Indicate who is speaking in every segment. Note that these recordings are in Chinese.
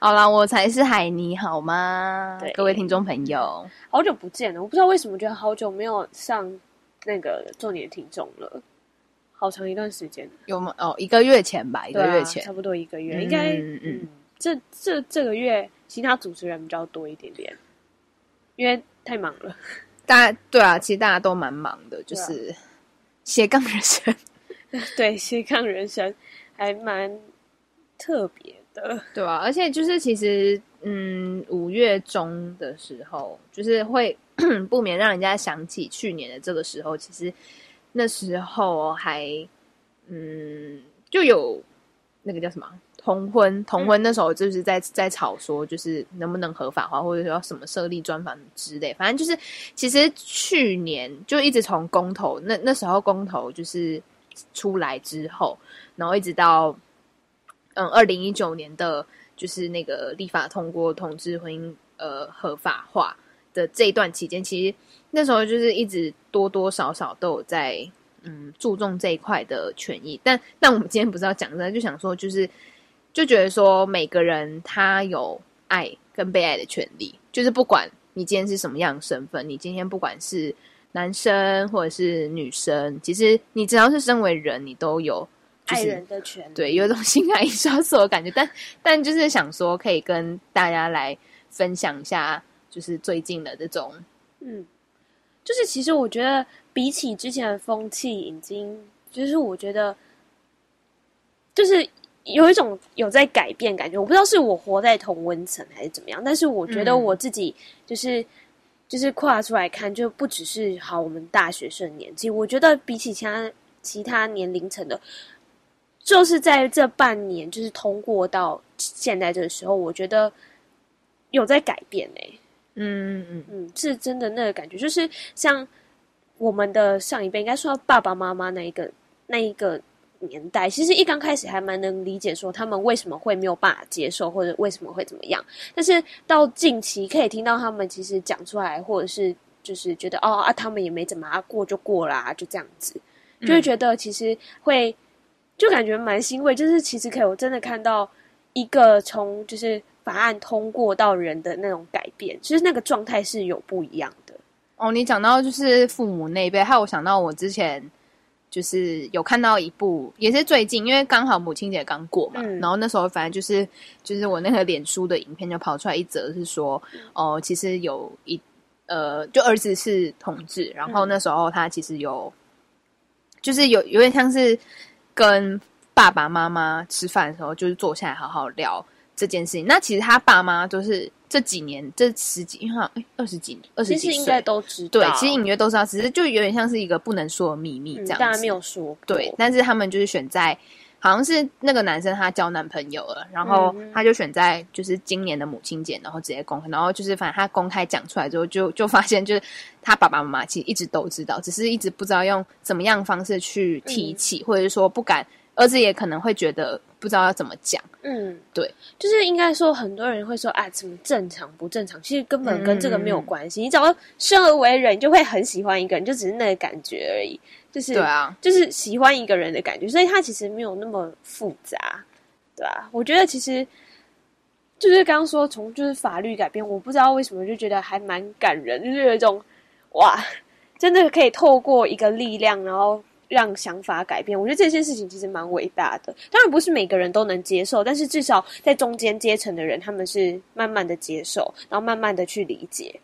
Speaker 1: 好啦，我才是海尼，好吗？
Speaker 2: 对，
Speaker 1: 各位听众朋友，
Speaker 2: 好久不见了。我不知道为什么，觉得好久没有上那个做你的听众了，好长一段时间。
Speaker 1: 有吗？哦，一个月前吧，一个月前，
Speaker 2: 啊、差不多一个月，嗯、应该嗯，嗯，这这这个月其他主持人比较多一点点，因为太忙了。
Speaker 1: 大家对啊，其实大家都蛮忙的，就是斜杠人生，
Speaker 2: 对斜杠人生还蛮特别。
Speaker 1: 对啊，而且就是其实，嗯，五月中的时候，就是会 不免让人家想起去年的这个时候。其实那时候还，嗯，就有那个叫什么同婚，同婚那时候就是在在吵说，就是能不能合法化，或者说要什么设立专房之类。反正就是，其实去年就一直从公投那那时候公投就是出来之后，然后一直到。嗯，二零一九年的就是那个立法通过同志婚姻呃合法化的这一段期间，其实那时候就是一直多多少少都有在嗯注重这一块的权益。但但我们今天不是要讲的，就想说就是就觉得说每个人他有爱跟被爱的权利，就是不管你今天是什么样身份，你今天不管是男生或者是女生，其实你只要是身为人，你都有。
Speaker 2: 爱人的权利，
Speaker 1: 对，有一种心爱刷手的感觉，但但就是想说，可以跟大家来分享一下，就是最近的这种，
Speaker 2: 嗯，就是其实我觉得比起之前的风气，已经就是我觉得，就是有一种有在改变感觉。我不知道是我活在同温层还是怎么样，但是我觉得我自己就是、嗯、就是跨出来看，就不只是好我们大学生年纪，我觉得比起其他其他年龄层的。就是在这半年，就是通过到现在这个时候，我觉得有在改变哎、欸，嗯嗯嗯，是真的那个感觉，就是像我们的上一辈，应该说爸爸妈妈那一个那一个年代，其实一刚开始还蛮能理解说他们为什么会没有办法接受，或者为什么会怎么样，但是到近期可以听到他们其实讲出来，或者是就是觉得哦啊，他们也没怎么啊，过就过啦，就这样子，就会觉得其实会。就感觉蛮欣慰，就是其实可以我真的看到一个从就是法案通过到人的那种改变，其实那个状态是有不一样的。
Speaker 1: 哦，你讲到就是父母那一辈，害我想到我之前就是有看到一部，也是最近，因为刚好母亲节刚过嘛，嗯、然后那时候反正就是就是我那个脸书的影片就跑出来一则，是说哦、呃，其实有一呃，就儿子是同志，然后那时候他其实有就是有有点像是。跟爸爸妈妈吃饭的时候，就是坐下来好好聊这件事情。那其实他爸妈就是这几年这十几，因为好像二十几年，二十几岁
Speaker 2: 应该都知道。
Speaker 1: 对，其实隐约都知道，只是就有点像是一个不能说的秘密这样子。
Speaker 2: 当然、嗯、没有说。
Speaker 1: 对，但是他们就是选在，好像是那个男生他交男朋友了，然后他就选在就是今年的母亲节，然后直接公开，然后就是反正他公开讲出来之后，就就发现就是他爸爸妈妈其实一直都知道，只是一直不知道用怎么样方式去提起，嗯、或者是说不敢。儿子也可能会觉得不知道要怎么讲，嗯，对，
Speaker 2: 就是应该说很多人会说啊，怎么正常不正常？其实根本跟这个没有关系。嗯、你只要生而为人，就会很喜欢一个人，就只是那个感觉而已。就是对啊，就是喜欢一个人的感觉，所以他其实没有那么复杂，对吧、啊？我觉得其实就是刚刚说从就是法律改变，我不知道为什么就觉得还蛮感人，就是有一种哇，真的可以透过一个力量，然后。让想法改变，我觉得这件事情其实蛮伟大的。当然不是每个人都能接受，但是至少在中间阶层的人，他们是慢慢的接受，然后慢慢的去理解。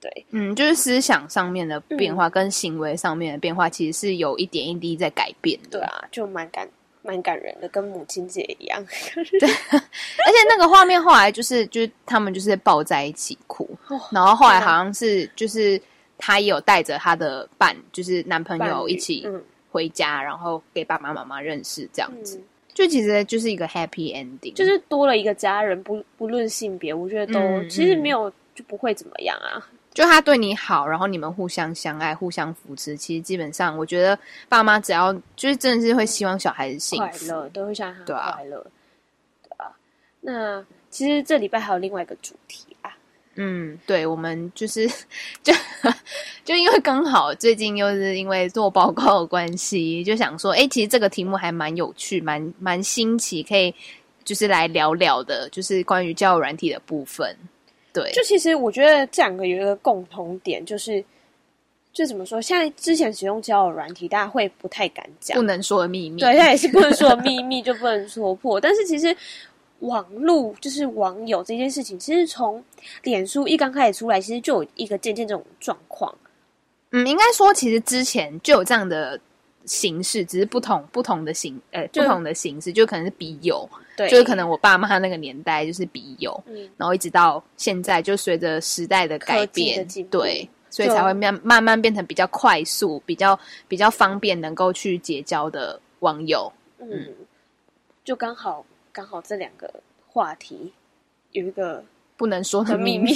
Speaker 2: 对，
Speaker 1: 嗯，就是思想上面的变化跟行为上面的变化，其实是有一点一滴在改变的。
Speaker 2: 对啊，就蛮感蛮感人的，跟母亲节一样。
Speaker 1: 对，而且那个画面后来就是，就是他们就是抱在一起哭，哦、然后后来好像是就是他也有带着他的伴，就是男朋友一起。嗯回家，然后给爸爸妈妈认识，这样子，嗯、就其实就是一个 happy ending，
Speaker 2: 就是多了一个家人，不不论性别，我觉得都、嗯、其实没有就不会怎么样啊，
Speaker 1: 就他对你好，然后你们互相相爱、互相扶持，其实基本上，我觉得爸妈只要就是真的是会希望小孩子幸福、
Speaker 2: 快乐，都会想他快乐，
Speaker 1: 对啊。
Speaker 2: 那其实这礼拜还有另外一个主题啊。
Speaker 1: 嗯，对，我们就是 就 就因为刚好最近又是因为做报告的关系，就想说，哎，其实这个题目还蛮有趣，蛮蛮新奇，可以就是来聊聊的，就是关于教育软体的部分。对，
Speaker 2: 就其实我觉得这两个有一个共同点，就是就怎么说，现在之前使用交友软体，大家会不太敢讲，
Speaker 1: 不能说的秘密，
Speaker 2: 对，那也是不能说的秘密，就不能说破。但是其实。网络就是网友这件事情，其实从脸书一刚开始出来，其实就有一个渐渐这种状况。
Speaker 1: 嗯，应该说其实之前就有这样的形式，只是不同不同的形，呃，不同的形式，就可能是笔友，对，就是可能我爸妈那个年代就是笔友，嗯，然后一直到现在，就随着时代的改变，对，所以才会慢慢慢变成比较快速、比较比较方便能够去结交的网友。嗯，嗯
Speaker 2: 就刚好。刚好这两个话题有一个
Speaker 1: 不能说的秘密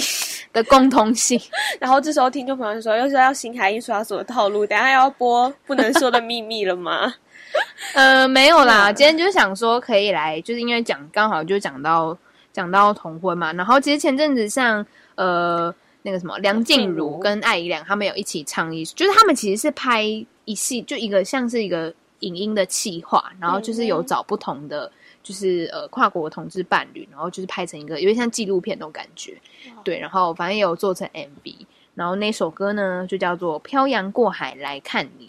Speaker 1: 的共通性，
Speaker 2: 然后这时候听众朋友说，又是要星海印刷所的套路，等下要播不能说的秘密了吗？
Speaker 1: 呃，没有啦，今天就想说可以来，就是因为讲刚好就讲到讲到同婚嘛，然后其实前阵子像呃那个什么梁静茹跟艾怡良他们有一起倡议，就是他们其实是拍一系就一个像是一个影音的企划，然后就是有找不同的。就是呃跨国同志伴侣，然后就是拍成一个有点像纪录片那种感觉，对，然后反正也有做成 MV，然后那首歌呢就叫做《漂洋过海来看你》，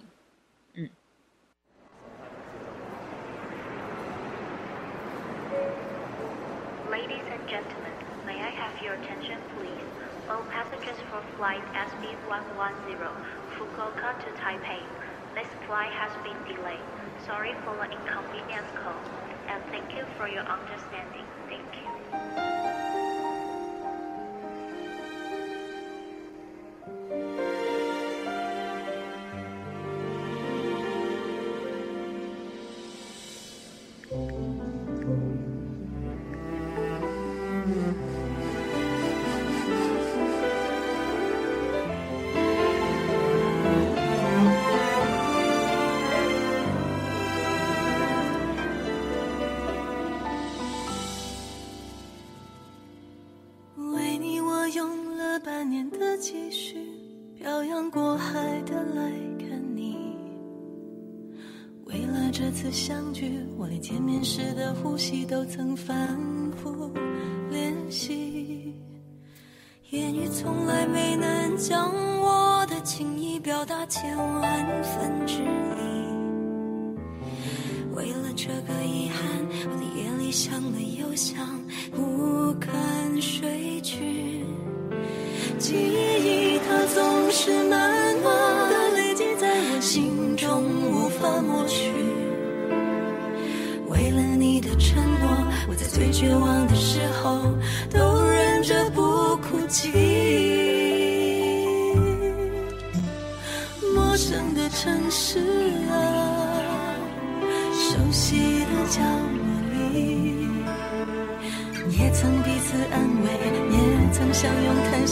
Speaker 3: 呼吸都曾反复练习，言语从来没能将我的情意表达千万分之一。为了这个遗憾，我的夜里想了又想。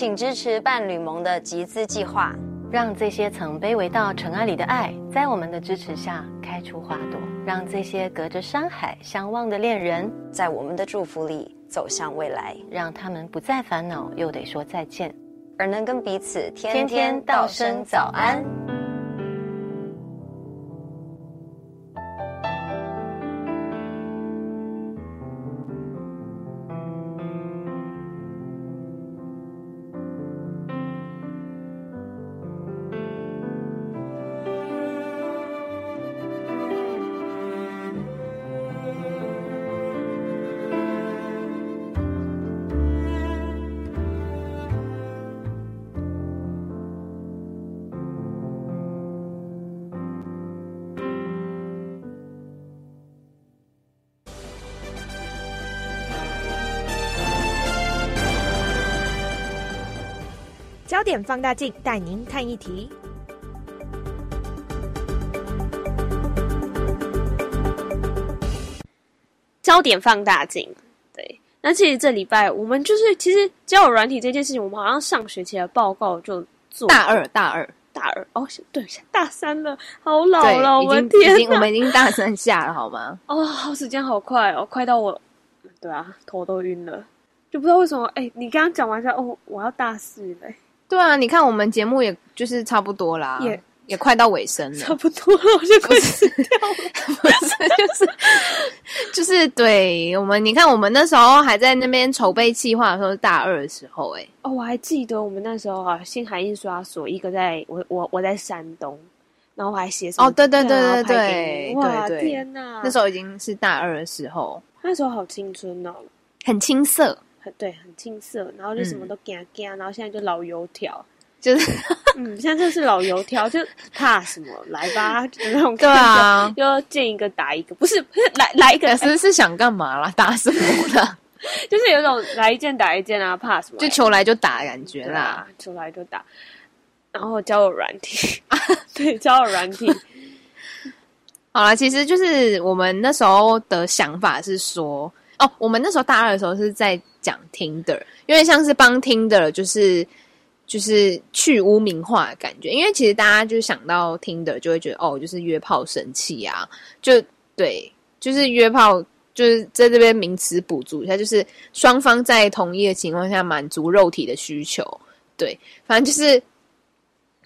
Speaker 4: 请支持伴侣盟的集资计划，
Speaker 5: 让这些曾卑微到尘埃里的爱，在我们的支持下开出花朵；让这些隔着山海相望的恋人，
Speaker 4: 在我们的祝福里走向未来；
Speaker 5: 让他们不再烦恼，又得说再见，
Speaker 4: 而能跟彼此天天道声早安。
Speaker 6: 焦点放大镜带您看一题。
Speaker 2: 焦点放大镜，对。那其实这礼拜我们就是，其实交友软体这件事情，我们好像上学期的报告就做
Speaker 1: 大二，大二，
Speaker 2: 大二。哦，对，大三了，好老了，我们天，
Speaker 1: 已经我们已经大三下了，好吗？
Speaker 2: 哦，好，时间好快哦，快到我，对啊，头都晕了，就不知道为什么。哎，你刚刚讲完一下，哦，我要大四了。
Speaker 1: 对啊，你看我们节目也就是差不多啦，也也快到尾声了，
Speaker 2: 差不多了，我就快死掉了。
Speaker 1: 不是，就是 就是对我们，你看我们那时候还在那边筹备计划的时候，是大二的时候，哎，
Speaker 2: 哦，我还记得我们那时候啊，星海印刷所一个在我我我在山东，然后我还写什么？
Speaker 1: 哦，对对对对对，
Speaker 2: 哇
Speaker 1: 对对
Speaker 2: 天哪，
Speaker 1: 那时候已经是大二的时候，
Speaker 2: 那时候好青春哦，
Speaker 1: 很青涩。
Speaker 2: 很对，很青涩，然后就什么都干干、嗯，然后现在就老油条，
Speaker 1: 就是
Speaker 2: 嗯，现在就是老油条，就怕什么来吧，就那种
Speaker 1: 对啊，
Speaker 2: 又要见一个打一个，不是不是来来一个，
Speaker 1: 是是想干嘛啦？打什么的？
Speaker 2: 就是有种来一件打一件啊，怕什么？
Speaker 1: 就求来就打的感觉啦，
Speaker 2: 啊、球来就打，然后教我软体，对，教我软体。
Speaker 1: 好了，其实就是我们那时候的想法是说，哦，我们那时候大二的时候是在。讲 Tinder，因为像是帮 Tinder，就是就是去污名化的感觉。因为其实大家就想到 Tinder，就会觉得哦，就是约炮神器啊，就对，就是约炮，就是在这边名词补足一下，就是双方在同意的情况下满足肉体的需求。对，反正就是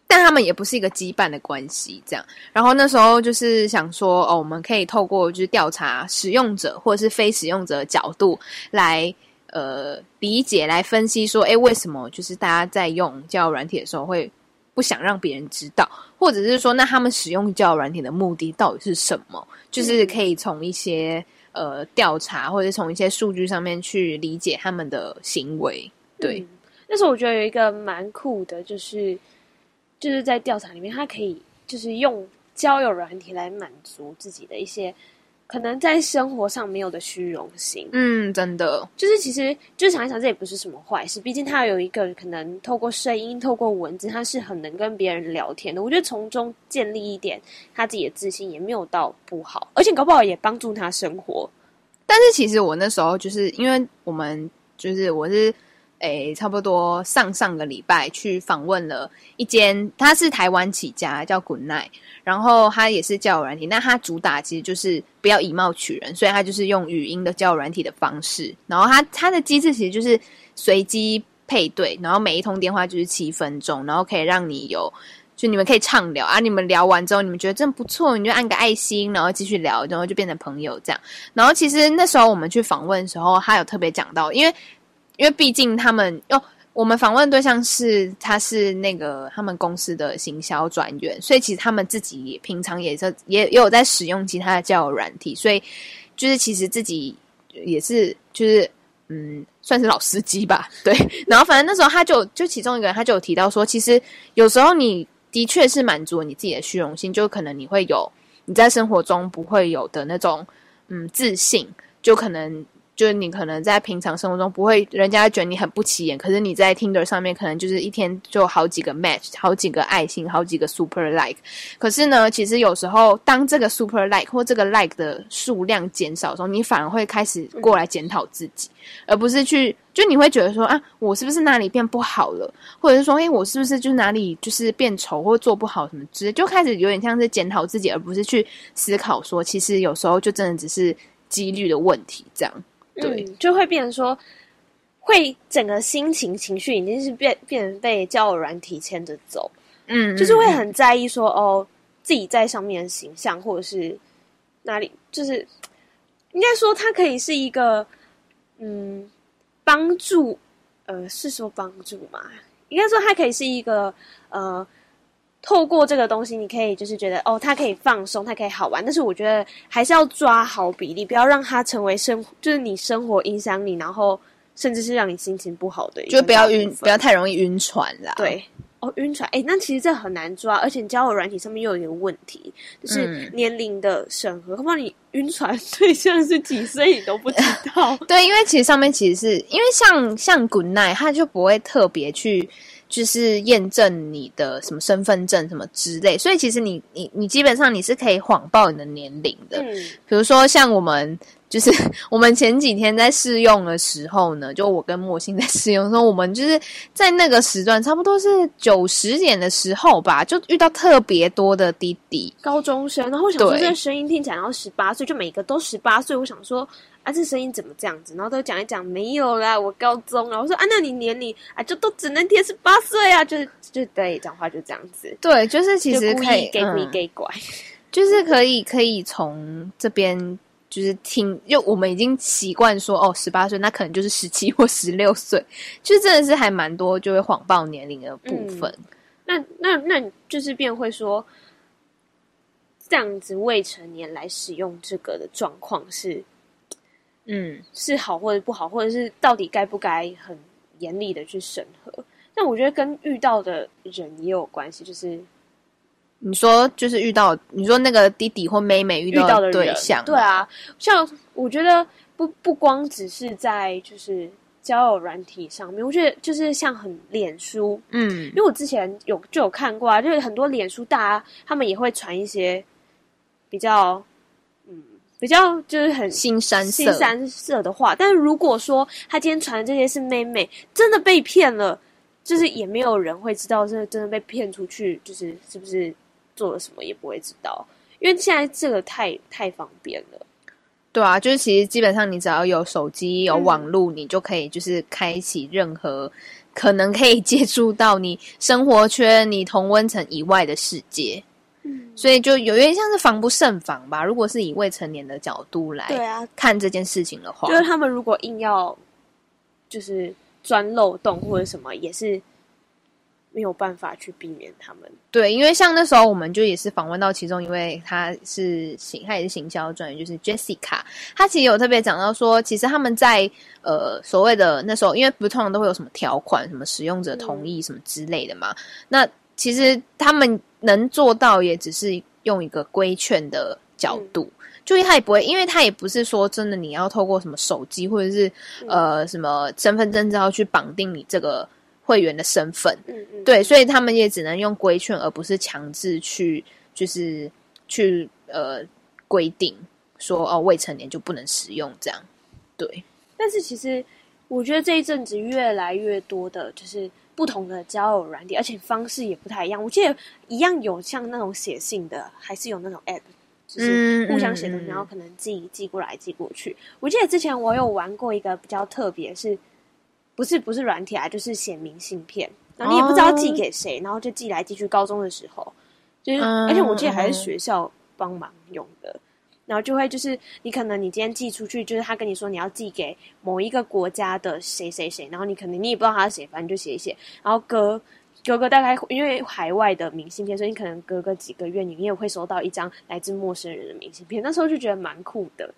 Speaker 1: 但他们也不是一个羁绊的关系，这样。然后那时候就是想说，哦，我们可以透过就是调查使用者或者是非使用者的角度来呃理解、来分析，说，诶，为什么就是大家在用交友软体的时候会不想让别人知道，或者是说，那他们使用交友软体的目的到底是什么？就是可以从一些呃调查或者从一些数据上面去理解他们的行为。对，
Speaker 2: 嗯、但是我觉得有一个蛮酷的，就是。就是在调查里面，他可以就是用交友软体来满足自己的一些可能在生活上没有的虚荣心。
Speaker 1: 嗯，真的，
Speaker 2: 就是其实就想一想，这也不是什么坏事。毕竟他有一个可能透过声音、透过文字，他是很能跟别人聊天的。我觉得从中建立一点他自己的自信，也没有到不好，而且搞不好也帮助他生活。
Speaker 1: 但是其实我那时候就是因为我们就是我是。诶，差不多上上个礼拜去访问了一间，他是台湾起家，叫 Good Night，然后他也是交友软体，那他主打其实就是不要以貌取人，所以他就是用语音的交友软体的方式，然后他他的机制其实就是随机配对，然后每一通电话就是七分钟，然后可以让你有就你们可以畅聊啊，你们聊完之后你们觉得真不错，你就按个爱心，然后继续聊，然后就变成朋友这样。然后其实那时候我们去访问的时候，他有特别讲到，因为。因为毕竟他们哟、哦，我们访问对象是他是那个他们公司的行销专员，所以其实他们自己平常也是也也有在使用其他的交友软体，所以就是其实自己也是就是嗯，算是老司机吧，对。然后反正那时候他就就其中一个人他就有提到说，其实有时候你的确是满足你自己的虚荣心，就可能你会有你在生活中不会有的那种嗯自信，就可能。就是你可能在平常生活中不会，人家觉得你很不起眼，可是你在 Tinder 上面可能就是一天就好几个 match，好几个爱心，好几个 super like。可是呢，其实有时候当这个 super like 或这个 like 的数量减少的时候，你反而会开始过来检讨自己，而不是去就你会觉得说啊，我是不是哪里变不好了，或者是说，诶，我是不是就哪里就是变丑或做不好什么之类，就开始有点像是检讨自己，而不是去思考说，其实有时候就真的只是几率的问题这样。对、
Speaker 2: 嗯，就会变成说，会整个心情情绪已经是变变成被交友软体牵着走，嗯，就是会很在意说哦，自己在上面的形象，或者是哪里，就是应该说它可以是一个嗯帮助，呃，是说帮助嘛？应该说它可以是一个呃。透过这个东西，你可以就是觉得哦，它可以放松，它可以好玩。但是我觉得还是要抓好比例，不要让它成为生，就是你生活影响你，然后甚至是让你心情不好的。
Speaker 1: 就不要晕，不要太容易晕船啦。
Speaker 2: 对，哦，晕船，哎，那其实这很难抓，而且交友软体上面又有一个问题，就是年龄的审核。恐怕、嗯、你晕船对象是几岁，你都不知道。
Speaker 1: 对，因为其实上面其实是因为像像 Good Night，他就不会特别去。就是验证你的什么身份证什么之类，所以其实你你你基本上你是可以谎报你的年龄的。嗯，比如说像我们。就是 我们前几天在试用的时候呢，就我跟莫欣在试用的时候，我们就是在那个时段，差不多是九十点的时候吧，就遇到特别多的弟弟
Speaker 2: 高中生，然后我想说这个声音听起来要十八岁，就每个都十八岁，我想说啊，这声音怎么这样子？然后都讲一讲，没有啦，我高中啊，我说啊，那你年龄啊，就都只能贴十八岁啊，就是就对，讲话就这样子，
Speaker 1: 对，就是其实可以
Speaker 2: 给你给拐，
Speaker 1: 就是可以可以从这边。就是听，就我们已经习惯说哦，十八岁那可能就是十七或十六岁，就真的是还蛮多就会谎报年龄的部分。嗯、
Speaker 2: 那那那就是便会说，这样子未成年来使用这个的状况是，嗯，是好或者不好，或者是到底该不该很严厉的去审核？但我觉得跟遇到的人也有关系，就是。
Speaker 1: 你说就是遇到你说那个弟弟或妹妹遇到的对象，
Speaker 2: 对啊，像我觉得不不光只是在就是交友软体上面，我觉得就是像很脸书，嗯，因为我之前有就有看过啊，就是很多脸书大家他们也会传一些比较嗯比较就是很
Speaker 1: 腥膻
Speaker 2: 腥膻色的话，但是如果说他今天传的这些是妹妹，真的被骗了，就是也没有人会知道是真的被骗出去，就是是不是。做了什么也不会知道，因为现在这个太太方便了。
Speaker 1: 对啊，就是其实基本上你只要有手机、有网络，嗯、你就可以就是开启任何可能可以接触到你生活圈、你同温层以外的世界。嗯，所以就有点像是防不胜防吧。如果是以未成年的角度来对啊看这件事情的话，
Speaker 2: 就是他们如果硬要就是钻漏洞或者什么，也是。没有办法去避免他们。
Speaker 1: 对，因为像那时候，我们就也是访问到其中一位，他是行，他也是行销专员，就是 Jessica。他其实有特别讲到说，其实他们在呃所谓的那时候，因为不通常都会有什么条款，什么使用者同意什么之类的嘛。嗯、那其实他们能做到，也只是用一个规劝的角度，嗯、就他也不会，因为他也不是说真的你要透过什么手机或者是、嗯、呃什么身份证之后去绑定你这个。会员的身份，嗯嗯，对，所以他们也只能用规劝，而不是强制去，就是去呃规定说哦未成年就不能使用这样，对。
Speaker 2: 但是其实我觉得这一阵子越来越多的就是不同的交友软体，而且方式也不太一样。我记得一样有像那种写信的，还是有那种 app，就是互相写东西，然后可能寄寄过来寄过去。我记得之前我有玩过一个比较特别是。不是不是软体啊，就是写明信片，然后你也不知道寄给谁，然后就寄来寄去。高中的时候，就是而且我记得还是学校帮忙用的，然后就会就是你可能你今天寄出去，就是他跟你说你要寄给某一个国家的谁谁谁，然后你可能你也不知道他是谁，反正就写一写，然后隔隔个大概因为海外的明信片，所以你可能隔个几个月，你也会收到一张来自陌生人的明信片。那时候就觉得蛮酷的。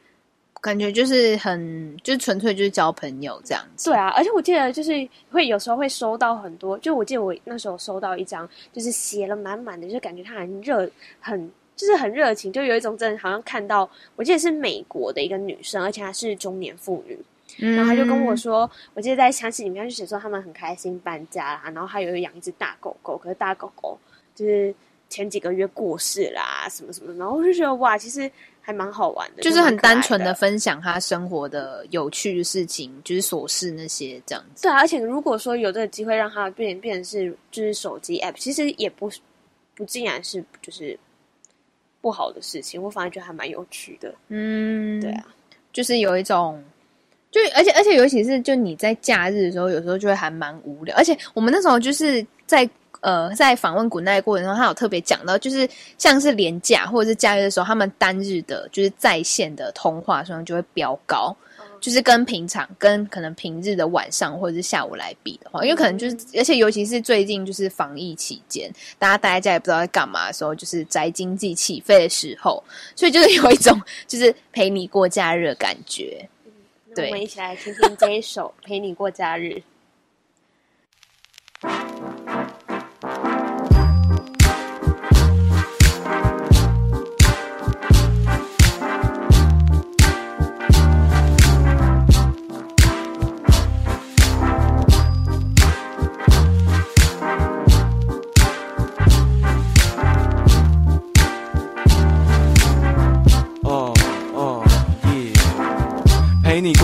Speaker 1: 感觉就是很，就是纯粹就是交朋友这样子。
Speaker 2: 对啊，而且我记得就是会有时候会收到很多，就我记得我那时候收到一张，就是写了满满的，就感觉他很热，很就是很热情，就有一种真的好像看到，我记得是美国的一个女生，而且她是中年妇女，嗯、然后她就跟我说，我记得在详细里面就写说他们很开心搬家啦，然后还有养一只大狗狗，可是大狗狗就是前几个月过世啦，什么什么，然后我就觉得哇，其实。还蛮好玩的，
Speaker 1: 就是很单纯的分享他生活的有趣的事情，就是琐事那些这样子。
Speaker 2: 对啊，而且如果说有这个机会让他变变成是就是手机 app，其实也不不竟然是就是不好的事情，我反而觉得还蛮有趣的。嗯，对啊，
Speaker 1: 就是有一种，就而且而且尤其是就你在假日的时候，有时候就会还蛮无聊，而且我们那时候就是在。呃，在访问古奈的过程中，他有特别讲到，就是像是廉假或者是假日的时候，他们单日的就是在线的通话数量就会飙高，嗯、就是跟平常跟可能平日的晚上或者是下午来比的话，因为可能就是，而且尤其是最近就是防疫期间，大家待在家也不知道在干嘛的时候，就是宅经济起飞的时候，所以就是有一种就是陪你过假日的感觉。
Speaker 2: 嗯、对，我们一起来听听这一首《陪你过假日》。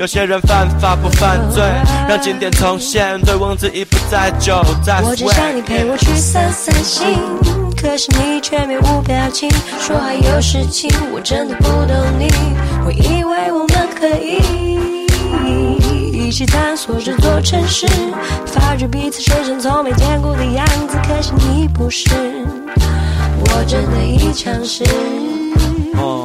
Speaker 7: 有些人犯法不犯罪，让经典重现，对翁之意不在酒，在
Speaker 3: 我只想你陪我去散散心，可是你却面无表情，说还有事情，我真的不懂你。我以为我们可以一起探索这座城市，发觉彼此身上从没见过的样子，可是你不是，我真的已尝试。
Speaker 7: Oh.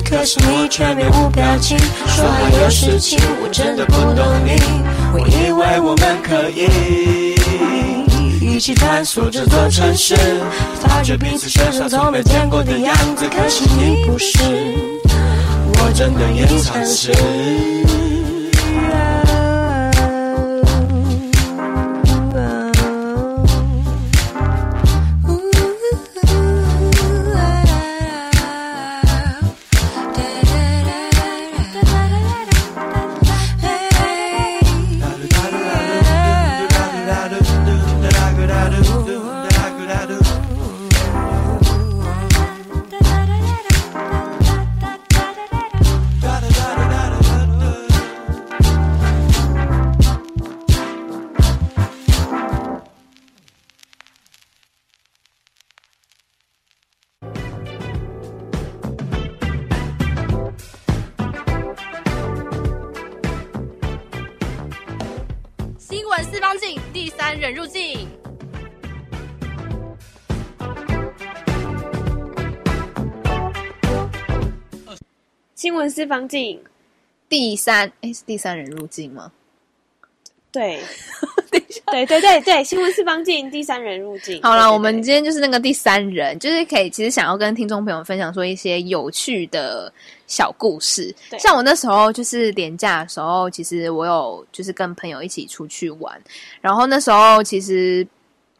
Speaker 3: 可是你却面无表情，说还有事情，我真的不懂你。我以为我们可以一起探索这座城市，发觉彼此身上从没见过的样子，可是你不是，我真的也
Speaker 8: 尝试。人入境。
Speaker 2: 新闻私房镜
Speaker 1: 第三，哎，是第三人入境吗？
Speaker 2: 对，对对对对，新闻四方镜第三人入境。
Speaker 1: 好了，我们今天就是那个第三人，就是可以其实想要跟听众朋友分享说一些有趣的小故事。像我那时候就是年假的时候，其实我有就是跟朋友一起出去玩，然后那时候其实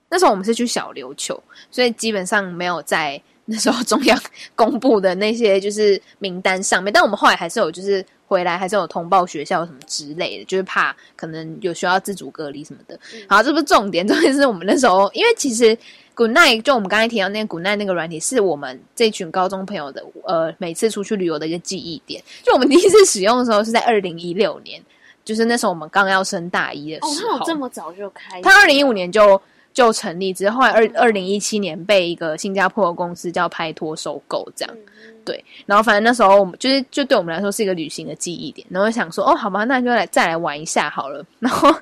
Speaker 1: 那时候我们是去小琉球，所以基本上没有在。那时候中央 公布的那些就是名单上面，但我们后来还是有就是回来还是有通报学校什么之类的，就是怕可能有需要自主隔离什么的。好，这不是重点，重点是我们那时候，因为其实 Good Night 就我们刚才提到那个 Good Night 那个软体，是我们这群高中朋友的呃每次出去旅游的一个记忆点。就我们第一次使用的时候是在二零一六年，就是那时候我们刚要升大一的时候。
Speaker 2: 哦，这么早就开？
Speaker 1: 他二零一五年就。就成立，之后后来二二零一七年被一个新加坡的公司叫拍拖收购，这样，对。然后反正那时候我们就是就对我们来说是一个旅行的记忆点，然后想说哦，好吧，那就来再来玩一下好了。然后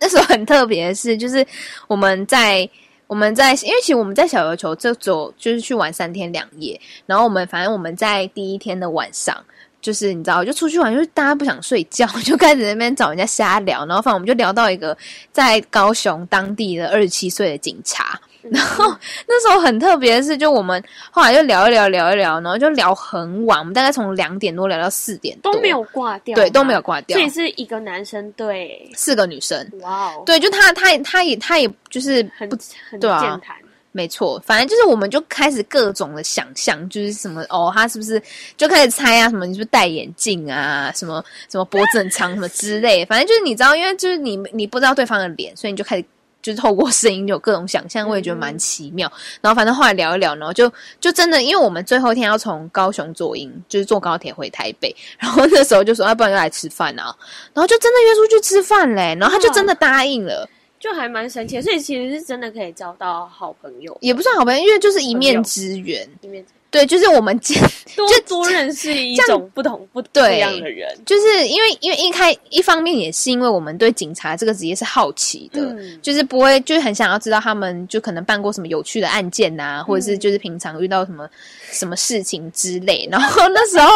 Speaker 1: 那时候很特别的是，就是我们在我们在，因为其实我们在小琉球就走就是去玩三天两夜，然后我们反正我们在第一天的晚上。就是你知道，就出去玩，就是大家不想睡觉，就开始那边找人家瞎聊，然后反正我们就聊到一个在高雄当地的二十七岁的警察，然后 那时候很特别的是，就我们后来就聊一聊，聊一聊，然后就聊很晚，我们大概从两点多聊到四点多，
Speaker 2: 都没有挂掉，
Speaker 1: 对，都没有挂掉，
Speaker 2: 所以是一个男生对
Speaker 1: 四个女生，
Speaker 2: 哇哦，
Speaker 1: 对，就他他他也他也就是
Speaker 2: 很
Speaker 1: 不
Speaker 2: 很
Speaker 1: 对啊
Speaker 2: 健谈。
Speaker 1: 没错，反正就是我们就开始各种的想象，就是什么哦，他是不是就开始猜啊？什么你是不是戴眼镜啊？什么什么脖子很长什么之类，反正就是你知道，因为就是你你不知道对方的脸，所以你就开始就是透过声音就有各种想象，我也觉得蛮奇妙。嗯、然后反正后来聊一聊，然后就就真的，因为我们最后一天要从高雄坐营，就是坐高铁回台北，然后那时候就说要、啊、不然就来吃饭啊，然后就真的约出去吃饭嘞，然后他就真的答应了。
Speaker 2: 就还蛮神奇的，所以其实是真的可以交到好朋友，
Speaker 1: 也不算好朋友，因为就是一面之缘。
Speaker 2: 一面之
Speaker 1: 对，就是我们见
Speaker 2: 多多认识一种不同不不一样的人，
Speaker 1: 就是因为因为一开一方面也是因为我们对警察这个职业是好奇的，嗯、就是不会就是很想要知道他们就可能办过什么有趣的案件呐、啊，或者是就是平常遇到什么、嗯、什么事情之类。然后那时候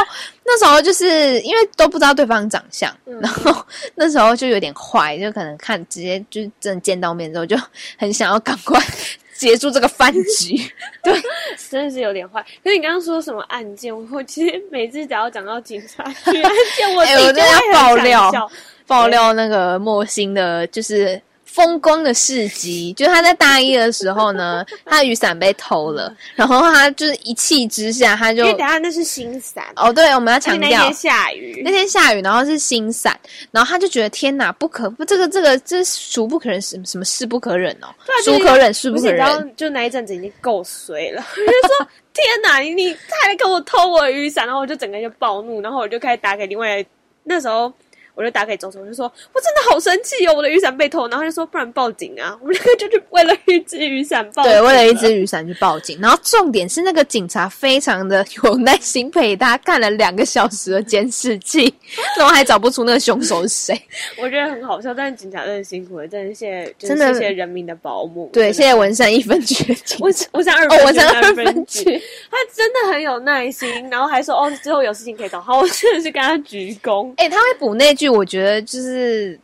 Speaker 1: 那时候就是因为都不知道对方长相，嗯、然后那时候就有点坏，就可能看直接就是真的见到面之后就很想要赶快。结束这个饭局，
Speaker 2: 对，真的是有点坏。可是你刚刚说什么案件？我其实每次只要讲到警察局 案件，我、欸、
Speaker 1: 我真的要爆料爆料那个莫欣的，就是风光的事迹，就是他在大一的时候呢，他的雨伞被偷了，然后他就是一气之下，他就
Speaker 2: 因为等下那是新伞。
Speaker 1: 哦，对，我们要强调
Speaker 2: 那天下雨，
Speaker 1: 那天下雨，然后是新伞，然后他就觉得天哪，不可不，这个这个这孰不可忍，什什么事不可忍哦，孰可忍，孰不可忍，
Speaker 2: 就那一阵子已经够衰了，我就说天哪，你你他还跟我偷我雨伞，然后我就整个就暴怒，然后我就开始打给另外那时候。我就打给周周，我就说：“我真的好生气哦，我的雨伞被偷。”然后他就说：“不然报警啊！”我们两个就是为了一只雨伞报警。
Speaker 1: 对，为了一只雨伞去报警。然后重点是那个警察非常的有耐心陪他看了两个小时的监视器，然后还找不出那个凶手是谁。
Speaker 2: 我觉得很好笑，但是警察真的辛苦了，真的谢谢，真的谢谢人民的保姆。
Speaker 1: 对，谢谢文山一分局，
Speaker 2: 我我想二分
Speaker 1: 我想二分局，
Speaker 2: 他真的很有耐心，然后还说：“哦，之后有事情可以找他。”我真的是跟他鞠躬。
Speaker 1: 哎、欸，他会补那句，我觉得就是。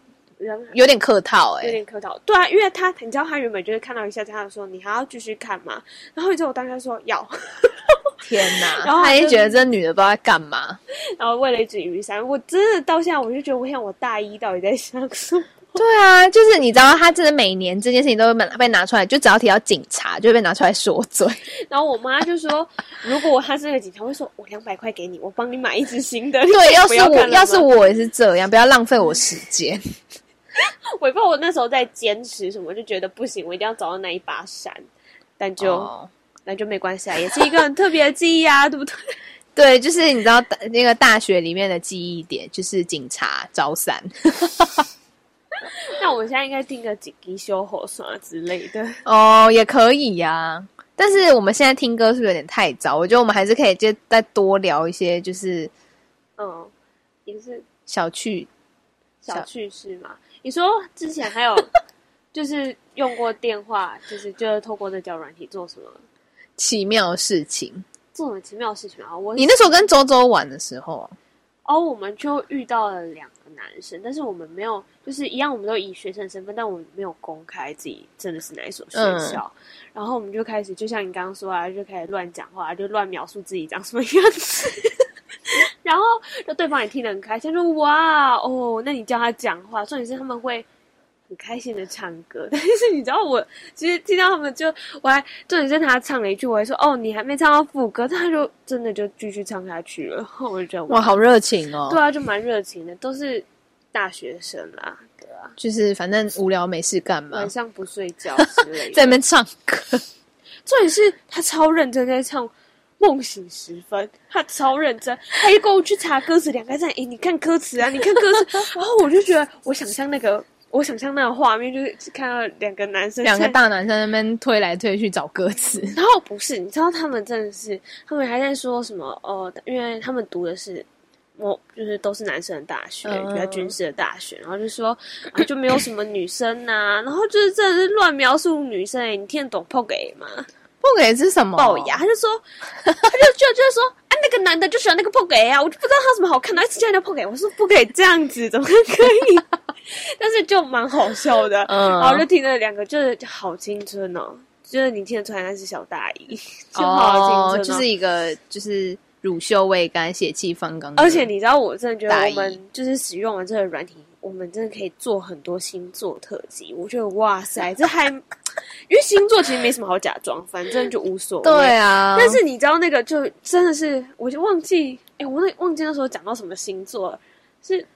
Speaker 1: 有点客套哎、欸，
Speaker 2: 有点客套。对啊，因为他，你知道，他原本就是看到一下，他就说：“你还要继续看吗？”然后之后我当时说：“要。”
Speaker 1: 天哪！然后他也觉得这女的不知道在干嘛。
Speaker 2: 然后为了一只雨伞，我真的到现在我就觉得，我想我大一到底在想什么？
Speaker 1: 对啊，就是你知道，他真的每年这件事情都会被被拿出来，就只要提到警察，就会被拿出来说嘴。
Speaker 2: 然后我妈就说：“如果他是个警察，会说我两百块给你，我帮你买一只新的。”
Speaker 1: 对，要是我要是我也是这样，不要浪费我时间。
Speaker 2: 我也不知道我那时候在坚持什么，就觉得不行，我一定要找到那一把伞。但就、oh. 那就没关系啊，也是一个很特别的记忆啊，对不对？
Speaker 1: 对，就是你知道那个大学里面的记忆点，就是警察找伞。
Speaker 2: 那我们现在应该听个紧急修火刷之类的
Speaker 1: 哦，也可以呀、啊。但是我们现在听歌是不是有点太早？我觉得我们还是可以就再多聊一些，就是
Speaker 2: 嗯，也是
Speaker 1: 小趣
Speaker 2: 小趣事嘛。你说之前还有 就是用过电话，就是就是透过那交友软体做什么
Speaker 1: 奇妙事情？
Speaker 2: 做什么奇妙事情啊？我
Speaker 1: 你那时候跟周周玩的时候，
Speaker 2: 哦，我们就遇到了两个男生，但是我们没有。就是一样，我们都以学生身份，但我们没有公开自己真的是哪一所学校。嗯、然后我们就开始，就像你刚刚说啊，就开始乱讲话，就乱描述自己长什么样子。然后就对方也听得很开心，说：“哇哦，那你叫他讲话。”重点是他们会很开心的唱歌。但是你知道我，其实听到他们就，我还重点是他唱了一句，我还说：“哦，你还没唱到副歌。”他就真的就继续唱下去了。我就觉得哇，
Speaker 1: 好热情哦！
Speaker 2: 对啊，就蛮热情的，都是。大学生啦，对啊，
Speaker 1: 就是反正无聊没事干嘛，
Speaker 2: 晚上不睡觉 之类的，
Speaker 1: 在那边唱歌。
Speaker 2: 重点是他超认真在唱《梦醒时分》，他超认真，他一跟我去查歌词，两个在，哎，你看歌词啊，你看歌词，然后我就觉得，我想象那个，我想象那个画面，就是看到两个男生，
Speaker 1: 两个大男生在那边推来推去找歌词，
Speaker 2: 然后不是，你知道他们真的是，他们还在说什么？哦，因为他们读的是。我就是都是男生的大学，比较军事的大学，然后就说啊，就没有什么女生呐、啊，然后就是真的是乱描述女生、欸，你听得懂 “poke” 吗
Speaker 1: ？“poke” 是什么？
Speaker 2: 龅牙，他就说，他就就就是说，啊，那个男的就喜欢那个 “poke” 啊，我就不知道他有什么好看的，一直叫人家 “poke”，我说不可以这样子，怎么可以？但是就蛮好笑的，嗯，然后就听了两个，就是好青春哦，就是你听得出来那是小大一，就好青春、哦
Speaker 1: 哦，就是一个就是。乳臭未干，血气方刚。
Speaker 2: 而且你知道，我真的觉得我们就是使用完这个软体，我们真的可以做很多星座特辑。我觉得哇塞，这还 因为星座其实没什么好假装，反正就无所谓。
Speaker 1: 对啊。
Speaker 2: 但是你知道那个就真的是，我就忘记，哎、欸，我那忘记那时候讲到什么星座了，是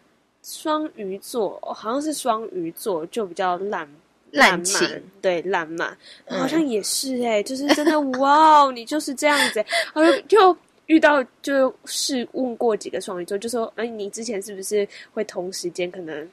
Speaker 2: 双鱼座，好像是双鱼座就比较烂烂情，对烂漫，好像也是哎、欸，就是真的 哇，你就是这样子、欸，然后就。遇到就是问过几个双鱼座，就说：“哎，你之前是不是会同时间可能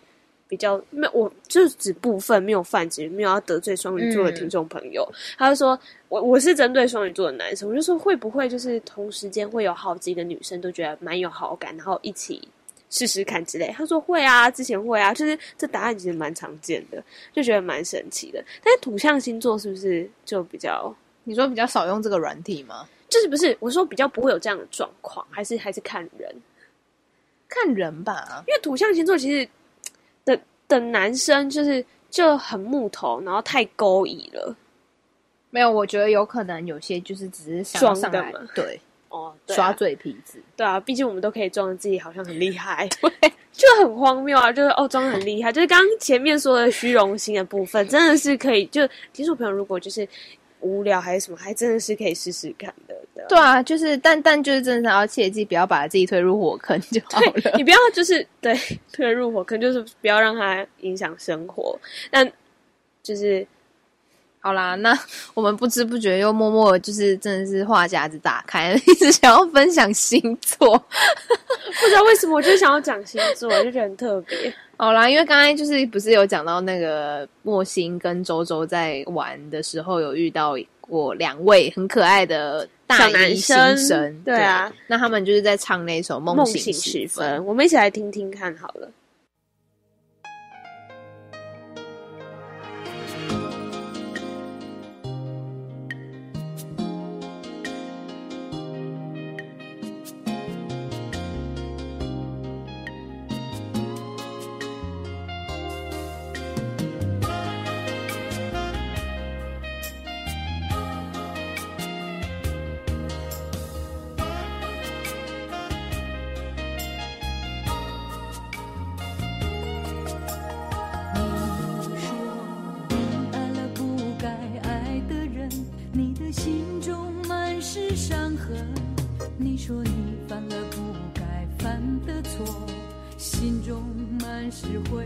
Speaker 2: 比较没有？我就是指部分没有泛指，没有要得罪双鱼座的听众朋友。嗯”他就说：“我我是针对双鱼座的男生，我就说会不会就是同时间会有好几个女生都觉得蛮有好感，然后一起试试看之类。”他说：“会啊，之前会啊，就是这答案其实蛮常见的，就觉得蛮神奇的。但是土象星座是不是就比较？
Speaker 1: 你说比较少用这个软体吗？”
Speaker 2: 就是不是我说比较不会有这样的状况，还是还是看人，
Speaker 1: 看人吧。
Speaker 2: 因为土象星座其实的的男生就是就很木头，然后太勾引了。
Speaker 1: 没有，我觉得有可能有些就是只是想上来，对，
Speaker 3: 哦，对啊、
Speaker 1: 耍嘴皮子。
Speaker 3: 对啊，毕竟我们都可以装自己好像很厉害，就很荒谬啊！就是哦，装很厉害，就是刚刚前面说的虚荣心的部分，真的是可以。就听众朋友，如果就是无聊还是什么，还真的是可以试试看的。对啊，
Speaker 1: 对啊，就是但但就是真的是要切记，不要把自己推入火坑就好了。
Speaker 3: 你不要就是对 推入火坑，就是不要让它影响生活。但就是。
Speaker 1: 好啦，那我们不知不觉又默默就是真的是话匣子打开了，一直想要分享星座，
Speaker 3: 不知道为什么我就想要讲星座，我就觉得很特别。
Speaker 1: 好啦，因为刚才就是不是有讲到那个莫心跟周周在玩的时候有遇到过两位很可爱的大一新生，
Speaker 3: 小男生，对啊对，
Speaker 1: 那他们就是在唱那首《梦醒时分》，
Speaker 3: 我们一起来听听看好了。呵，你说你犯了不该犯的错，心中满是悔。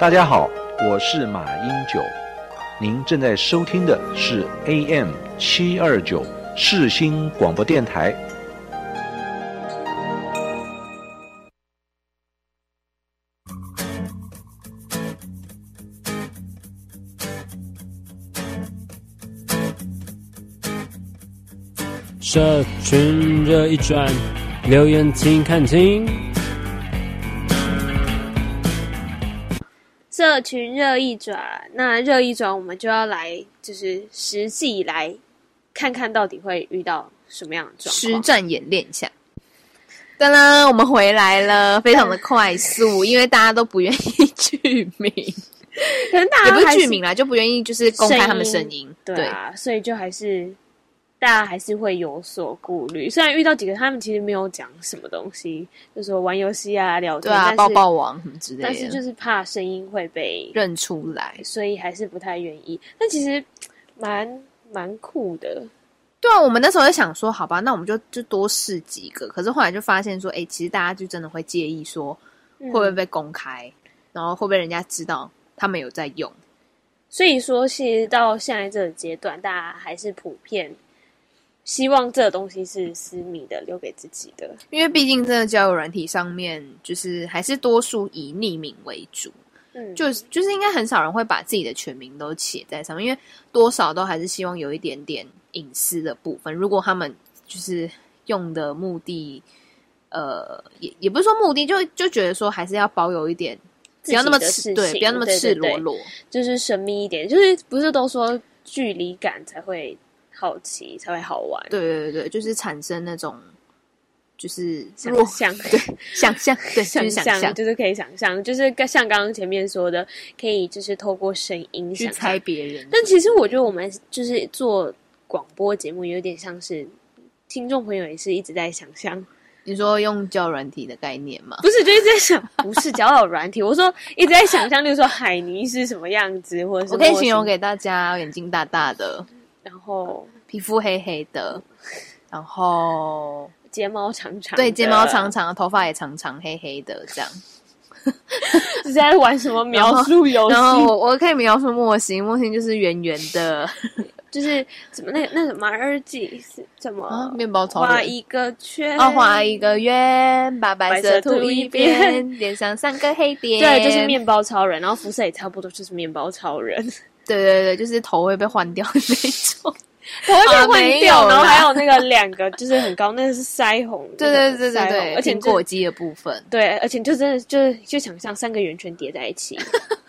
Speaker 9: 大家好，我是马英九，您正在收听的是 AM 七二九世新广播电台。
Speaker 10: 社群热议转，留言请看清。
Speaker 2: 社群热一转，那热一转，我们就要来，就是实际来看看到底会遇到什么样的状况，
Speaker 1: 实战演练一下。当然，我们回来了，非常的快速，因为大家都不愿意剧名，
Speaker 2: 可能大家
Speaker 1: 也不是剧名啦，就不愿意就是公开他们声音，
Speaker 2: 对啊，所以就还是大家还是会有所顾虑。虽然遇到几个，他们其实没有讲什么东西，就是说玩游戏啊、聊天，
Speaker 1: 对啊，抱抱王什么之类的，
Speaker 2: 但是就是怕声音会被
Speaker 1: 认出来，
Speaker 2: 所以还是不太愿意。但其实蛮蛮酷的。
Speaker 1: 对啊，我们那时候就想说，好吧，那我们就就多试几个。可是后来就发现说，哎，其实大家就真的会介意说，会不会被公开，嗯、然后会不会人家知道他们有在用。
Speaker 2: 所以说，其实到现在这个阶段，大家还是普遍希望这个东西是私密的，留给自己的。
Speaker 1: 因为毕竟这个交友软体上面，就是还是多数以匿名为主。嗯，就就是应该很少人会把自己的全名都写在上面，因为多少都还是希望有一点点。隐私的部分，如果他们就是用的目的，呃，也也不是说目的，就就觉得说还是要保有一点，不要那么赤，对，不要那么赤裸裸，就是神秘一点，就是不是都说距离感才会好奇，才会好玩，对对对对，就是产生那种就是想象，对，想象，对，想象，就是可以想象，就是像刚刚前面说的，可以就是透过声音去猜别人，但其实我觉得我们就是做。广播节目有点像是听众朋友也是一直在想象，你说用交友软体的概念吗？不是，就一直在想，不是交友软体。我说一直在想象，就是说海尼是什么样子，或者是我可以形容给大家：眼睛大大的，然后皮肤黑黑的，然后睫毛长长，对，睫毛长长，头发也长长黑黑的，这样。是在玩什么描述 游戏？然后我我可以描述莫欣，莫欣就是圆圆的。就是怎么那那什么马尔济是怎么、啊、面包超人画一个圈哦，画一个圆，把白色涂一遍，脸上三个黑点。对，就是面包超人，然后肤色也差不多，就是面包超人。对对对，就是头会被换掉的那种，头会被换掉，啊、然后还有那个两个就是很高，那个是腮红。对对对对对，而且过激的部分。对，而且就真的就是就想象三个圆圈叠在一起，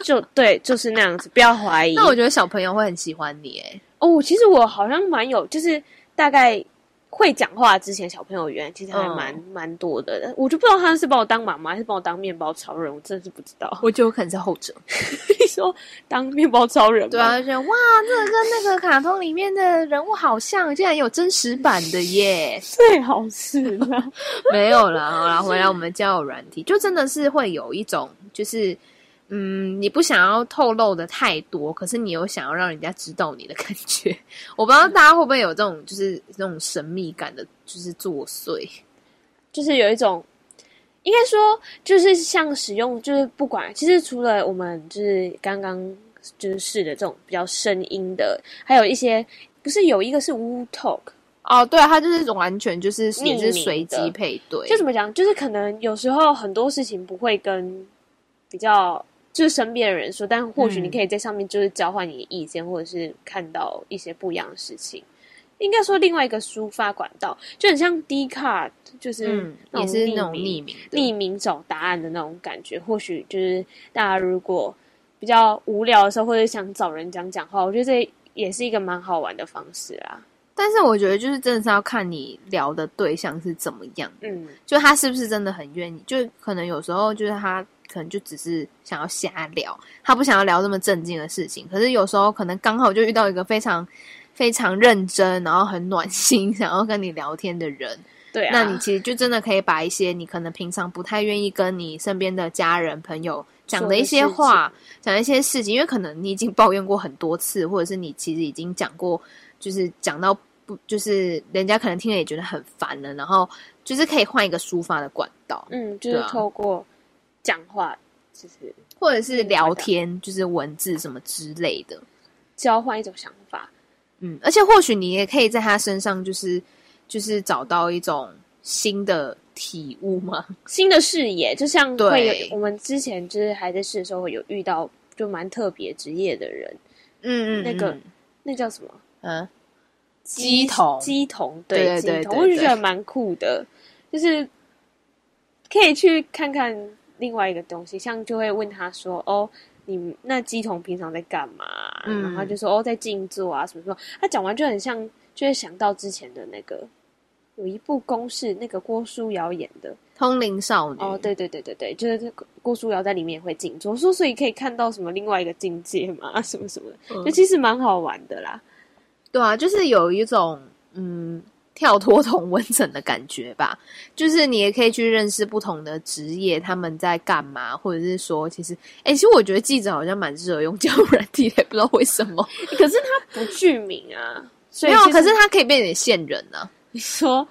Speaker 1: 就对，就是那样子，不要怀疑。那我觉得小朋友会很喜欢你诶。哦，其实我好像蛮有，就是大概会讲话之前，小朋友原来其实还蛮蛮、嗯、多的。我就不知道他是把我当妈妈，还是把我当面包超人，我真的是不知道。我觉得有可能是后者。你说当面包超人？对啊，就觉得哇，这个跟那个卡通里面的人物好像，竟然有真实版的耶！最好是啦，没有啦，好啦，回来我们交友软体，就真的是会有一种就是。嗯，你不想要透露的太多，可是你又想要让人家知道你的感觉。我不知道大家会不会有这种，就是这种神秘感的，就是作祟，就是有一种，应该说，就是像使用，就是不管，其实除了我们就是刚刚就是试的这种比较声音的，还有一些，不是有一个是 Woo Talk 哦，对啊，它就是完全就是也是随机配对，就怎么讲，就是可能有时候很多事情不会跟比较。就是身边的人说，但或许你可以在上面就是交换你的意见，嗯、或者是看到一些不一样的事情。应该说另外一个抒发管道，就很像 Dcard，就是也是那种匿名、匿名找答案的那种感觉。或许就是大家如果比较无聊的时候，或者想找人讲讲话，我觉得这也是一个蛮好玩的方式啦。但是我觉得就是真的是要看你聊的对象是怎么样，嗯，就他是不是真的很愿意，就可能有时候就是他。可能就只是想要瞎聊，他不想要聊这么正经的事情。可是有时候可能刚好就遇到一个非常非常认真，然后很暖心，想要跟你聊天的人。对啊，那你其实就真的可以把一些你可能平常不太愿意跟你身边的家人朋友讲的一些话，讲一些事情，因为可能你已经抱怨过很多次，或者是你其实已经讲过，就是讲到不，就是人家可能听了也觉得很烦了，然后就是可以换一个抒发的管道。嗯，就是透过。讲话就是，或者是聊天，就是文字什么之类的，交换一种想法。嗯，而且或许你也可以在他身上，就是就是找到一种新的体悟吗，新的视野。就像会有对我们之前就是还在试的时候，有遇到就蛮特别职业的人。嗯，嗯嗯，那个那叫什么？嗯，乩童，
Speaker 2: 鸡童，
Speaker 1: 对
Speaker 2: 对乩童，我就觉得蛮酷的，就是可以去看看另外一个东西，像就会问他说：“哦，你那鸡童平常在干嘛？”嗯、然后就说：“哦，在静坐啊，什么什么。”他讲完就很像，就会想到之前的那个有一部公式，那个郭书瑶演的《
Speaker 1: 通灵少女》。
Speaker 2: 哦，对对对对对，就是郭书瑶在里面也会静坐，说所以可以看到什么另外一个境界嘛，什么什么的，嗯、就其实蛮好玩的啦。
Speaker 1: 对啊，就是有一种嗯跳脱同温层的感觉吧。就是你也可以去认识不同的职业，他们在干嘛，或者是说，其实哎，其实我觉得记者好像蛮适合用交友软体的，不知道为什么。
Speaker 2: 可是他不具名啊，所以
Speaker 1: 没有，可是他可以变成线人呢、啊。
Speaker 2: 你说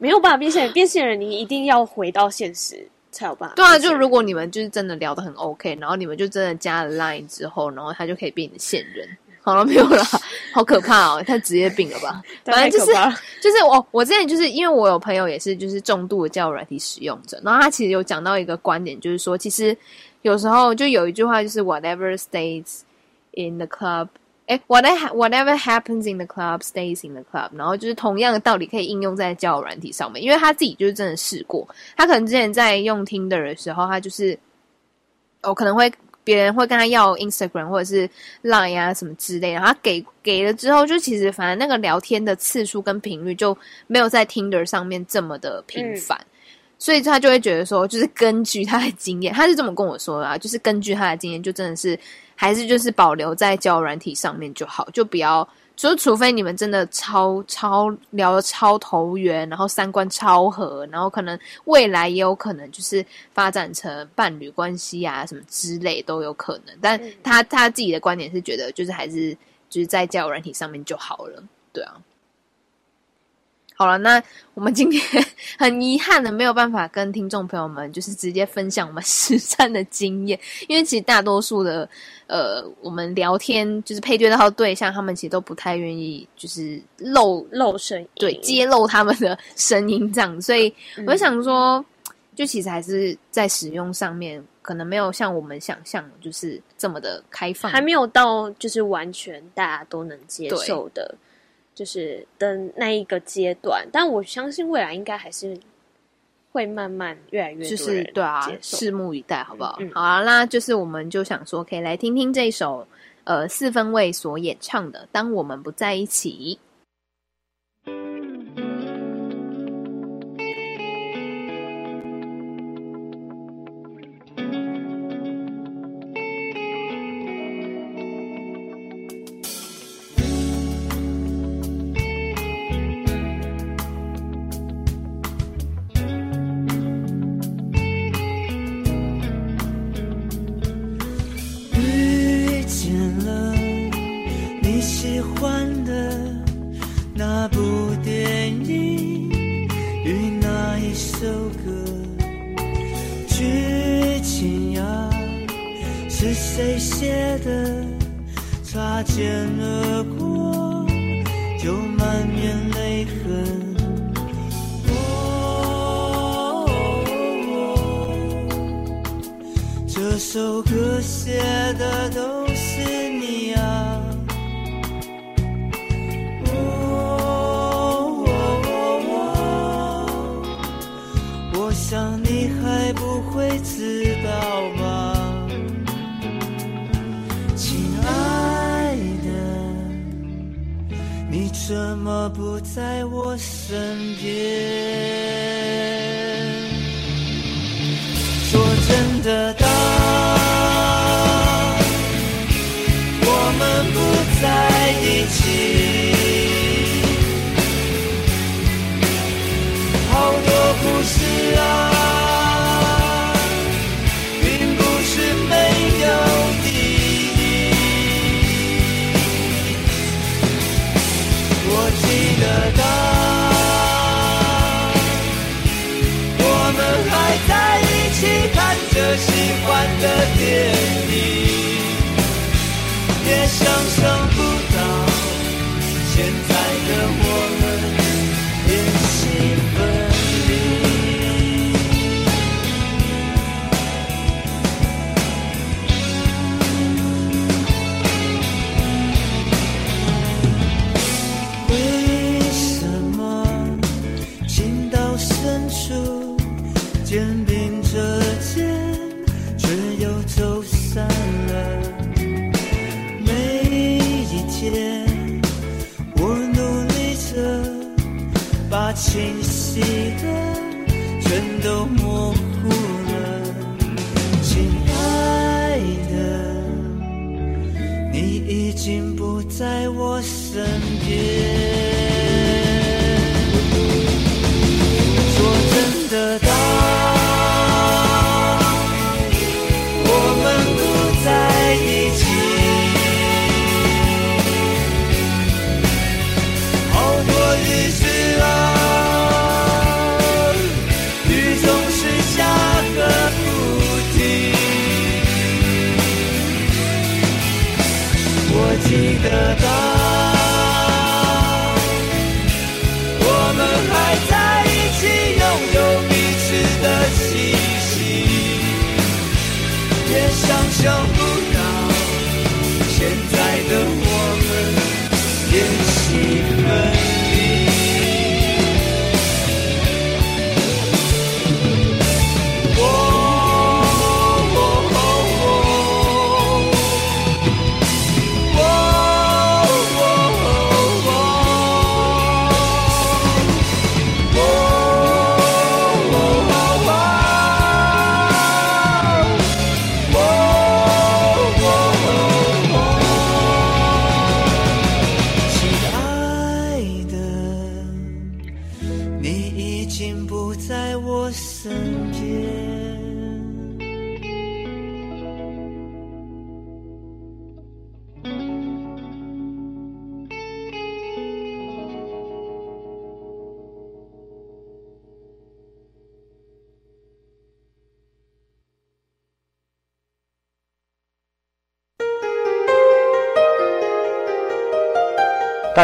Speaker 2: 没有办法变线人，变线人你一定要回到现实才有办法。
Speaker 1: 对啊，就如果你们就是真的聊得很 OK，然后你们就真的加了 Line 之后，然后他就可以变你的线人。好了，没有了，好可怕哦！太职业病了吧？反正就是就是我我之前就是因为我有朋友也是就是重度的交友软体使用者，然后他其实有讲到一个观点，就是说其实有时候就有一句话就是 whatever stays in the club，哎，whatever whatever happens in the club stays in the club，然后就是同样的道理可以应用在交友软体上面，因为他自己就是真的试过，他可能之前在用 Tinder 的时候，他就是哦可能会。别人会跟他要 Instagram 或者是 Line 啊什么之类的，然后他给给了之后，就其实反正那个聊天的次数跟频率就没有在 Tinder 上面这么的频繁，嗯、所以他就会觉得说，就是根据他的经验，他是这么跟我说的啊，就是根据他的经验，就真的是还是就是保留在交友软体上面就好，就不要。就除非你们真的超超聊得超投缘，然后三观超合，然后可能未来也有可能就是发展成伴侣关系啊什么之类都有可能。但他他自己的观点是觉得，就是还是就是在交友软体上面就好了，对啊。好了，那我们今天 很遗憾的没有办法跟听众朋友们就是直接分享我们实战的经验，因为其实大多数的呃，我们聊天就是配对到对象，他们其实都不太愿意就是露
Speaker 2: 露声音，
Speaker 1: 对，揭露他们的声音这样，所以我就想说，嗯、就其实还是在使用上面，可能没有像我们想象就是这么的开放，
Speaker 2: 还没有到就是完全大家都能接受的。就是的那一个阶段，但我相信未来应该还是会慢慢越来越多
Speaker 1: 就是对啊，拭目以待，好不好？嗯、好啊，那就是我们就想说，可以来听听这首呃四分卫所演唱的《当我们不在一起》。
Speaker 11: 怎么不在我身边？说真的。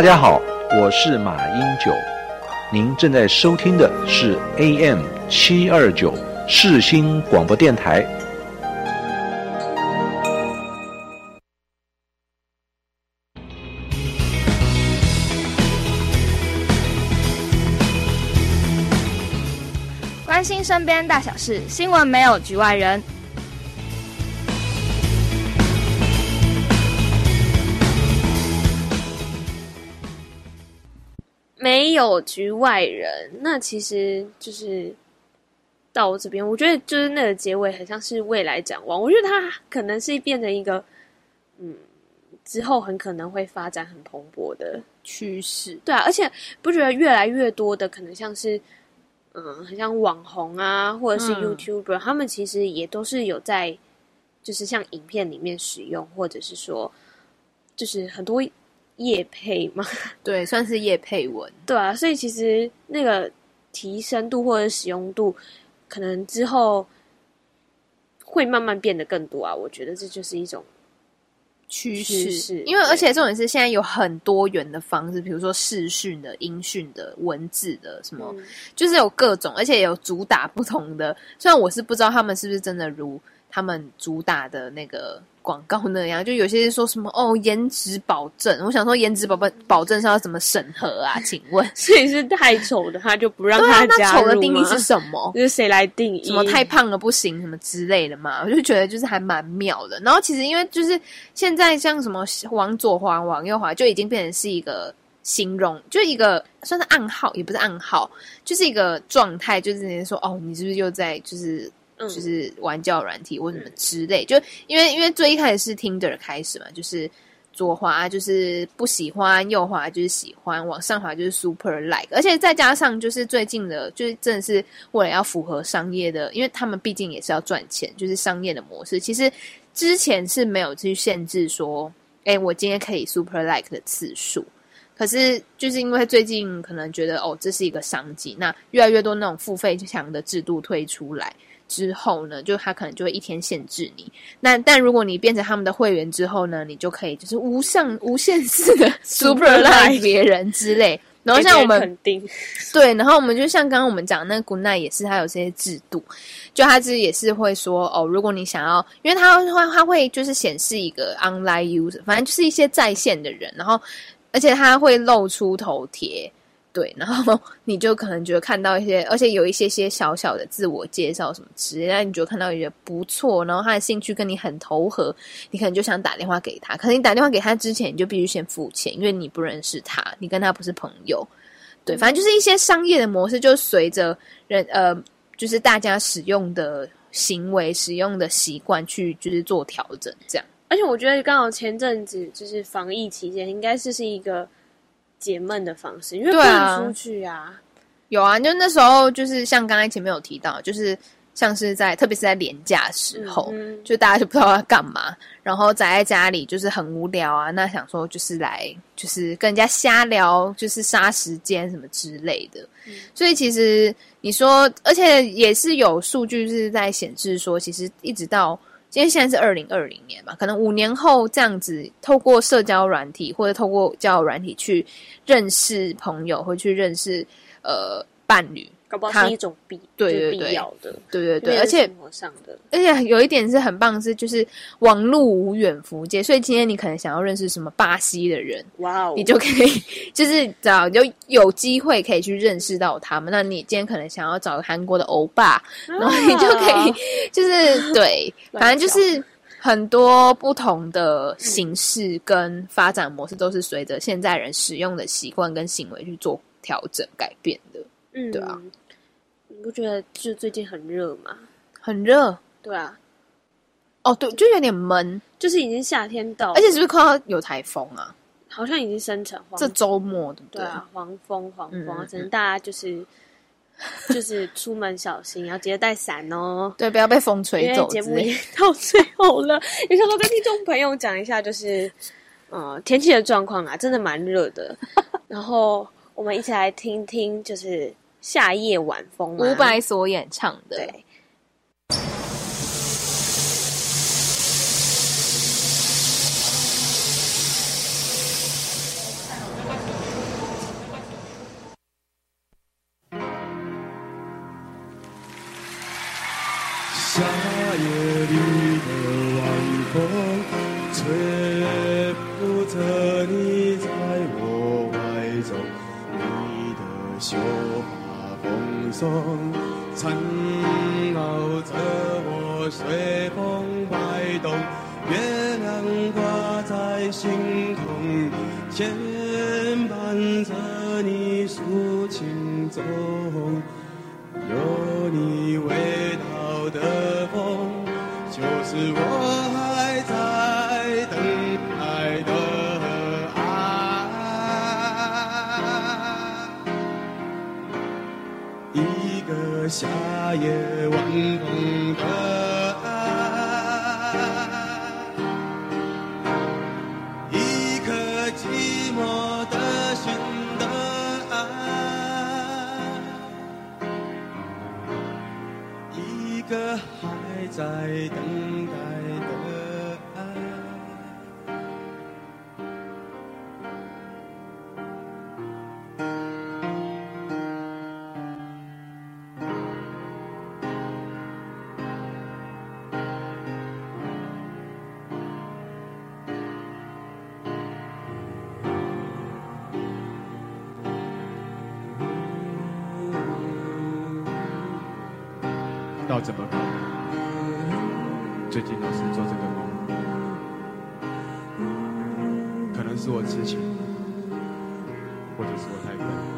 Speaker 9: 大家好，我是马英九，您正在收听的是 AM 七二九世新广播电台。
Speaker 12: 关心身边大小事，新闻没有局外人。
Speaker 2: 没有局外人，那其实就是到我这边，我觉得就是那个结尾很像是未来展望。我觉得它可能是变成一个，嗯，之后很可能会发展很蓬勃的趋势。对啊，而且不觉得越来越多的可能像是，嗯，很像网红啊，或者是 YouTuber，、嗯、他们其实也都是有在，就是像影片里面使用，或者是说，就是很多。业配吗？
Speaker 1: 对，算是业配文。
Speaker 2: 对啊，所以其实那个提升度或者使用度，可能之后会慢慢变得更多啊。我觉得这就是一种趋势，
Speaker 1: 因为而且重点是现在有很多元的方式，比如说视讯的、音讯的、文字的，什么、嗯、就是有各种，而且有主打不同的。虽然我是不知道他们是不是真的如他们主打的那个。广告那样，就有些人说什么哦，颜值保证。我想说，颜值保保保证是要怎么审核啊？请问，
Speaker 2: 所以是太丑的他就不让他加入吗？
Speaker 1: 那丑的定义是什么？
Speaker 2: 就是谁来定义？
Speaker 1: 什么太胖了不行，什么之类的嘛？我就觉得就是还蛮妙的。然后其实因为就是现在像什么往左滑、往右滑，就已经变成是一个形容，就一个算是暗号，也不是暗号，就是一个状态，就是人家说哦，你是不是又在就是。就是玩教软体或什么之类，就因为因为最一开始是 Tinder 开始嘛，就是左滑就是不喜欢，右滑就是喜欢，往上滑就是 Super Like，而且再加上就是最近的，就是真的是为了要符合商业的，因为他们毕竟也是要赚钱，就是商业的模式。其实之前是没有去限制说，哎，我今天可以 Super Like 的次数，可是就是因为最近可能觉得哦，这是一个商机，那越来越多那种付费强的制度推出来。之后呢，就他可能就会一天限制你。那但如果你变成他们的会员之后呢，你就可以就是无上无限次的 super like 别人之类。然后像我们
Speaker 2: 肯定
Speaker 1: 对，然后我们就像刚刚我们讲那个 Goodnight 也是，他有这些制度，就他自己也是会说哦，如果你想要，因为他会他会就是显示一个 online user，反正就是一些在线的人，然后而且他会露出头贴。对，然后你就可能觉得看到一些，而且有一些些小小的自我介绍什么之类的，那你就看到觉得不错，然后他的兴趣跟你很投合，你可能就想打电话给他。可是你打电话给他之前，你就必须先付钱，因为你不认识他，你跟他不是朋友。对，反正就是一些商业的模式，就随着人呃，就是大家使用的行为、使用的习惯去就是做调整，这样。
Speaker 2: 而且我觉得刚好前阵子就是防疫期间，应该是是一个解闷的方式，因为不能出去啊。
Speaker 1: 有啊，就那时候就是像刚才前面有提到，就是。像是在，特别是在连假时候，就大家就不知道要干嘛，然后宅在家里就是很无聊啊。那想说就是来，就是跟人家瞎聊，就是杀时间什么之类的。嗯、所以其实你说，而且也是有数据是在显示说，其实一直到今天现在是二零二零年嘛，可能五年后这样子，透过社交软体或者透过交友软体去认识朋友，或去认识呃伴侣。
Speaker 2: 搞不好是一种必对对对。必要的，
Speaker 1: 对对对，而且生活上的，而且有一点是很棒，是就是网络无远弗届，所以今天你可能想要认识什么巴西的人，哇哦，你就可以 就是找就有机会可以去认识到他们。那你今天可能想要找韩国的欧巴，啊、然后你就可以就是 对，反正就是很多不同的形式跟发展模式，都是随着现在人使用的习惯跟行为去做调整改变的，嗯，对啊。
Speaker 2: 你不觉得就最近很热吗？
Speaker 1: 很热，
Speaker 2: 对啊。
Speaker 1: 哦，对，就有点闷，
Speaker 2: 就是已经夏天到了，
Speaker 1: 而且是不是快要有台风啊？
Speaker 2: 好像已经生成黄。
Speaker 1: 这周末对不对？
Speaker 2: 对啊，黄蜂，黄蜂，只能大家就是就是出门小心，要记得带伞哦。
Speaker 1: 对，不要被风吹走。
Speaker 2: 节目也到最后了，也想说跟听众朋友讲一下，就是嗯、呃，天气的状况啊，真的蛮热的。然后我们一起来听听，就是。夏夜晚风，
Speaker 1: 伍佰所演唱的。
Speaker 13: 对。风缠绕着我，随风摆动，月亮挂在星空，牵绊着你抒情中，有你味道的风，就是我歌还在等待。怎么办，最近老是做这个梦，可能是我痴情，或者是我太笨。